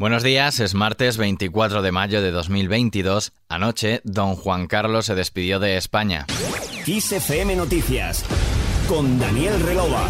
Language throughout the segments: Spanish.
Buenos días, es martes 24 de mayo de 2022. Anoche, don Juan Carlos se despidió de España. XFM Noticias con Daniel Relova.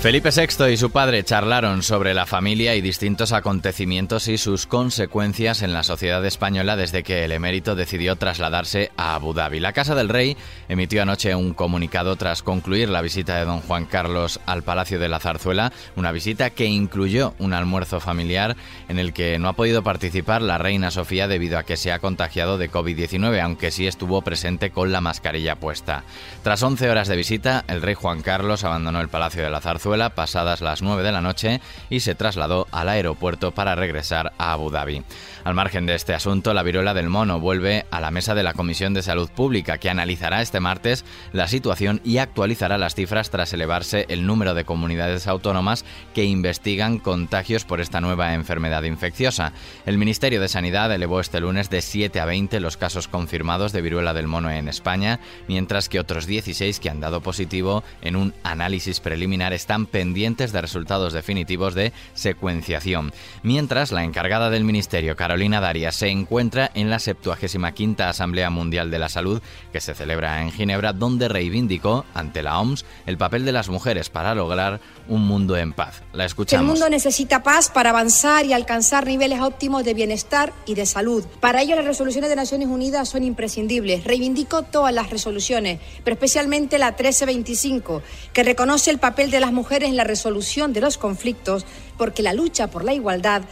Felipe VI y su padre charlaron sobre la familia y distintos acontecimientos y sus consecuencias en la sociedad española desde que el emérito decidió trasladarse a Abu Dhabi. La Casa del Rey emitió anoche un comunicado tras concluir la visita de don Juan Carlos al Palacio de la Zarzuela, una visita que incluyó un almuerzo familiar en el que no ha podido participar la reina Sofía debido a que se ha contagiado de COVID-19, aunque sí estuvo presente con la mascarilla puesta. Tras 11 horas de visita, el rey Juan Carlos abandonó el Palacio de la Zarzuela pasadas las 9 de la noche y se trasladó al aeropuerto para regresar a Abu Dhabi. Al margen de este asunto, la viruela del mono vuelve a la mesa de la Comisión de Salud Pública, que analizará este martes la situación y actualizará las cifras tras elevarse el número de comunidades autónomas que investigan contagios por esta nueva enfermedad infecciosa. El Ministerio de Sanidad elevó este lunes de 7 a 20 los casos confirmados de viruela del mono en España, mientras que otros 16 que han dado positivo en un análisis preliminar están pendientes de resultados definitivos de secuenciación. Mientras, la encargada del Ministerio, Carolina Daria se encuentra en la 75 Asamblea Mundial de la Salud que se celebra en Ginebra, donde reivindicó ante la OMS el papel de las mujeres para lograr un mundo en paz. La escuchamos. El mundo necesita paz para avanzar y alcanzar niveles óptimos de bienestar y de salud. Para ello las resoluciones de Naciones Unidas son imprescindibles. Reivindico todas las resoluciones, pero especialmente la 1325, que reconoce el papel de las mujeres en la resolución de los conflictos, porque la lucha por la igualdad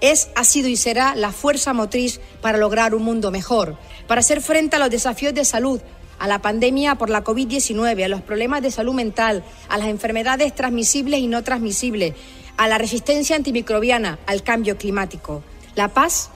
es, ha sido y será la fuerza motriz para lograr un mundo mejor, para hacer frente a los desafíos de salud, a la pandemia por la COVID-19, a los problemas de salud mental, a las enfermedades transmisibles y no transmisibles, a la resistencia antimicrobiana, al cambio climático. La paz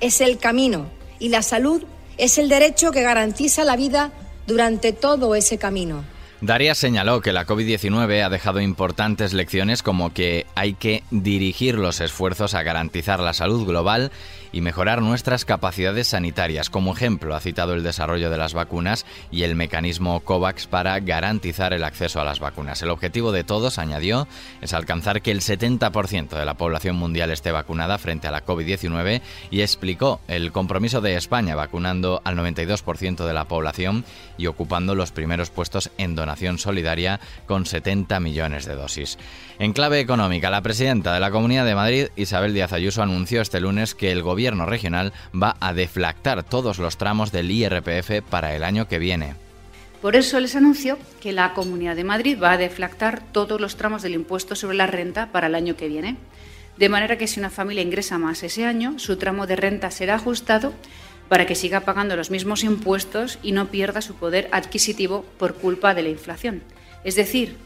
es el camino y la salud es el derecho que garantiza la vida durante todo ese camino. Daria señaló que la COVID-19 ha dejado importantes lecciones como que hay que dirigir los esfuerzos a garantizar la salud global y mejorar nuestras capacidades sanitarias. Como ejemplo, ha citado el desarrollo de las vacunas y el mecanismo COVAX para garantizar el acceso a las vacunas. El objetivo de todos, añadió, es alcanzar que el 70% de la población mundial esté vacunada frente a la COVID-19 y explicó el compromiso de España vacunando al 92% de la población y ocupando los primeros puestos en donación solidaria con 70 millones de dosis. En clave económica, la presidenta de la Comunidad de Madrid, Isabel Díaz Ayuso, anunció este lunes que el gobierno regional va a deflactar todos los tramos del IRPF para el año que viene. Por eso les anuncio que la Comunidad de Madrid va a deflactar todos los tramos del impuesto sobre la renta para el año que viene. De manera que si una familia ingresa más ese año, su tramo de renta será ajustado para que siga pagando los mismos impuestos y no pierda su poder adquisitivo por culpa de la inflación. Es decir,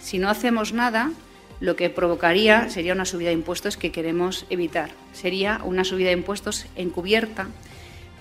si no hacemos nada, lo que provocaría sería una subida de impuestos que queremos evitar. Sería una subida de impuestos encubierta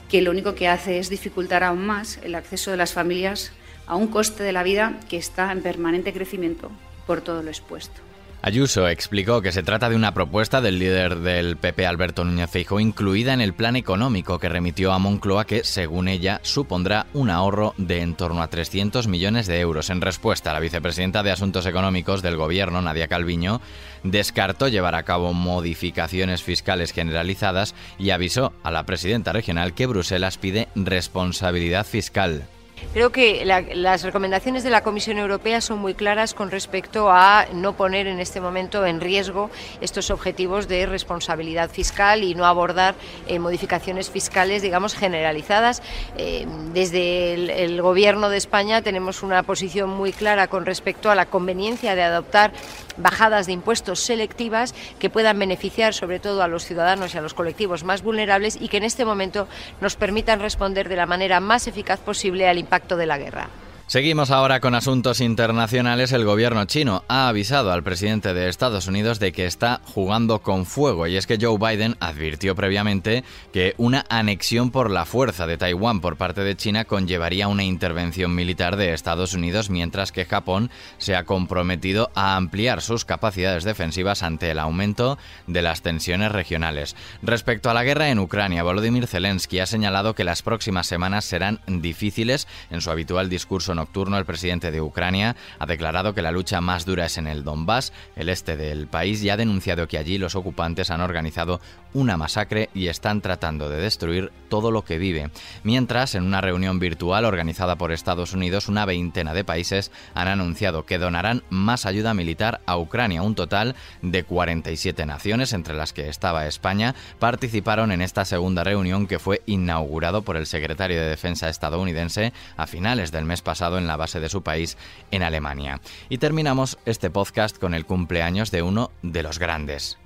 que lo único que hace es dificultar aún más el acceso de las familias a un coste de la vida que está en permanente crecimiento por todo lo expuesto. Ayuso explicó que se trata de una propuesta del líder del PP Alberto Núñez Feijóo incluida en el plan económico que remitió a Moncloa que, según ella, supondrá un ahorro de en torno a 300 millones de euros. En respuesta, la vicepresidenta de Asuntos Económicos del Gobierno, Nadia Calviño, descartó llevar a cabo modificaciones fiscales generalizadas y avisó a la presidenta regional que Bruselas pide responsabilidad fiscal. Creo que las recomendaciones de la Comisión Europea son muy claras con respecto a no poner en este momento en riesgo estos objetivos de responsabilidad fiscal y no abordar eh, modificaciones fiscales, digamos, generalizadas. Eh, desde el, Gobierno de España tenemos una posición muy clara con respecto a la conveniencia de adoptar bajadas de impuestos selectivas que puedan beneficiar sobre todo a los ciudadanos y a los colectivos más vulnerables y que en este momento nos permitan responder de la manera más eficaz posible al impacto de la guerra. Seguimos ahora con asuntos internacionales. El gobierno chino ha avisado al presidente de Estados Unidos de que está jugando con fuego y es que Joe Biden advirtió previamente que una anexión por la fuerza de Taiwán por parte de China conllevaría una intervención militar de Estados Unidos mientras que Japón se ha comprometido a ampliar sus capacidades defensivas ante el aumento de las tensiones regionales. Respecto a la guerra en Ucrania, Volodymyr Zelensky ha señalado que las próximas semanas serán difíciles en su habitual discurso nocturno, el presidente de Ucrania ha declarado que la lucha más dura es en el Donbass, el este del país, y ha denunciado que allí los ocupantes han organizado una masacre y están tratando de destruir todo lo que vive. Mientras, en una reunión virtual organizada por Estados Unidos, una veintena de países han anunciado que donarán más ayuda militar a Ucrania. Un total de 47 naciones, entre las que estaba España, participaron en esta segunda reunión que fue inaugurado por el secretario de Defensa estadounidense a finales del mes pasado en la base de su país, en Alemania. Y terminamos este podcast con el cumpleaños de uno de los grandes.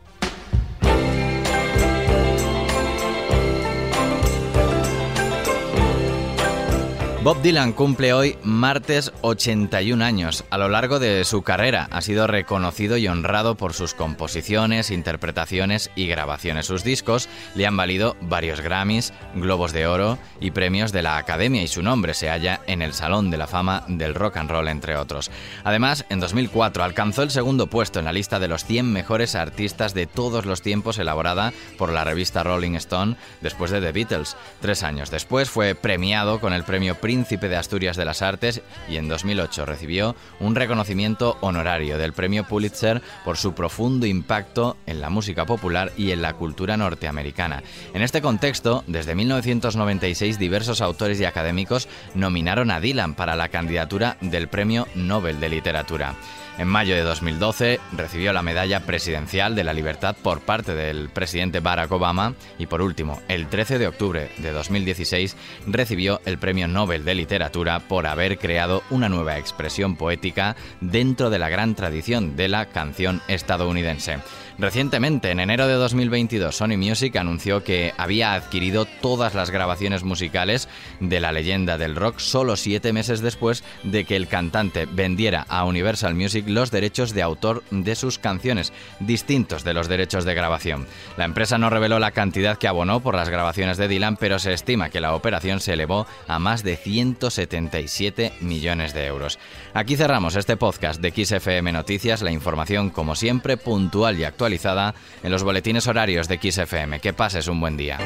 Bob Dylan cumple hoy martes 81 años. A lo largo de su carrera ha sido reconocido y honrado por sus composiciones, interpretaciones y grabaciones. Sus discos le han valido varios Grammys, Globos de Oro y premios de la Academia y su nombre se halla en el Salón de la Fama del Rock and Roll, entre otros. Además, en 2004 alcanzó el segundo puesto en la lista de los 100 mejores artistas de todos los tiempos elaborada por la revista Rolling Stone después de The Beatles. Tres años después fue premiado con el premio Príncipe de Asturias de las Artes y en 2008 recibió un reconocimiento honorario del premio Pulitzer por su profundo impacto en la música popular y en la cultura norteamericana. En este contexto, desde 1996 diversos autores y académicos nominaron a Dylan para la candidatura del Premio Nobel de Literatura. En mayo de 2012 recibió la Medalla Presidencial de la Libertad por parte del presidente Barack Obama y por último, el 13 de octubre de 2016 recibió el Premio Nobel de Literatura por haber creado una nueva expresión poética dentro de la gran tradición de la canción estadounidense. Recientemente, en enero de 2022, Sony Music anunció que había adquirido todas las grabaciones musicales de la leyenda del rock solo siete meses después de que el cantante vendiera a Universal Music los derechos de autor de sus canciones, distintos de los derechos de grabación. La empresa no reveló la cantidad que abonó por las grabaciones de Dylan, pero se estima que la operación se elevó a más de 177 millones de euros. Aquí cerramos este podcast de XFM Noticias, la información como siempre puntual y actual en los boletines horarios de XFM. Que pases un buen día.